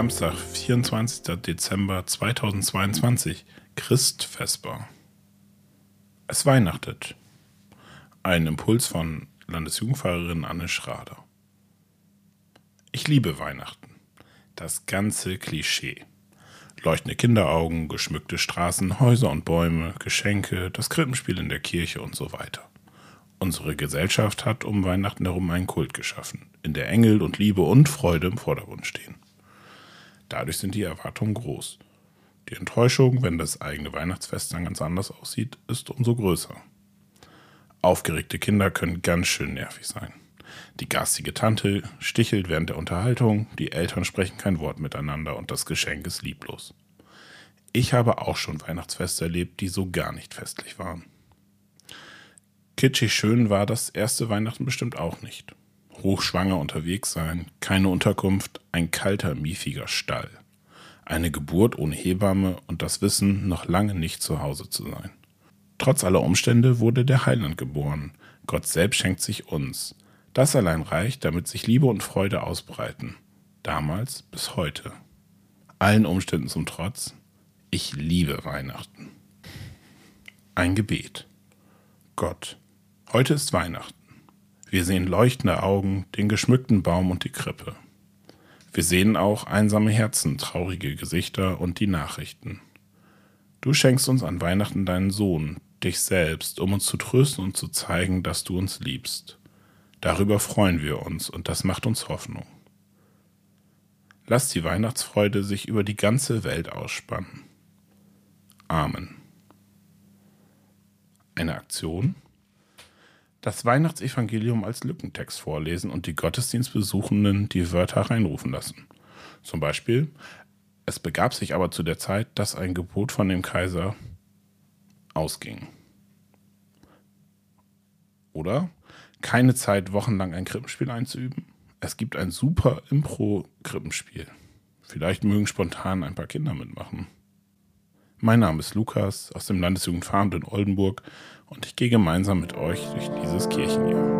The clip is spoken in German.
Samstag, 24. Dezember 2022, Christvesper. Es weihnachtet. Ein Impuls von Landesjugendpfarrerin Anne Schrader. Liebe Weihnachten. Das ganze Klischee. Leuchtende Kinderaugen, geschmückte Straßen, Häuser und Bäume, Geschenke, das Krippenspiel in der Kirche und so weiter. Unsere Gesellschaft hat um Weihnachten herum einen Kult geschaffen, in der Engel und Liebe und Freude im Vordergrund stehen. Dadurch sind die Erwartungen groß. Die Enttäuschung, wenn das eigene Weihnachtsfest dann ganz anders aussieht, ist umso größer. Aufgeregte Kinder können ganz schön nervig sein. Die garstige Tante stichelt während der Unterhaltung, die Eltern sprechen kein Wort miteinander und das Geschenk ist lieblos. Ich habe auch schon Weihnachtsfeste erlebt, die so gar nicht festlich waren. Kitschig schön war das erste Weihnachten bestimmt auch nicht hochschwanger unterwegs sein, keine Unterkunft, ein kalter, miefiger Stall. Eine Geburt ohne Hebamme und das Wissen, noch lange nicht zu Hause zu sein. Trotz aller Umstände wurde der Heiland geboren. Gott selbst schenkt sich uns. Das allein reicht, damit sich Liebe und Freude ausbreiten. Damals bis heute. Allen Umständen zum Trotz, ich liebe Weihnachten. Ein Gebet. Gott, heute ist Weihnachten. Wir sehen leuchtende Augen, den geschmückten Baum und die Krippe. Wir sehen auch einsame Herzen, traurige Gesichter und die Nachrichten. Du schenkst uns an Weihnachten deinen Sohn, dich selbst, um uns zu trösten und zu zeigen, dass du uns liebst. Darüber freuen wir uns und das macht uns Hoffnung. Lass die Weihnachtsfreude sich über die ganze Welt ausspannen. Amen. Eine Aktion das Weihnachtsevangelium als Lückentext vorlesen und die Gottesdienstbesuchenden die Wörter reinrufen lassen. Zum Beispiel, es begab sich aber zu der Zeit, dass ein Gebot von dem Kaiser ausging. Oder keine Zeit, wochenlang ein Krippenspiel einzuüben. Es gibt ein super Impro-Krippenspiel. Vielleicht mögen spontan ein paar Kinder mitmachen. Mein Name ist Lukas aus dem Landesjugendverein in Oldenburg und ich gehe gemeinsam mit euch durch dieses Kirchenjahr.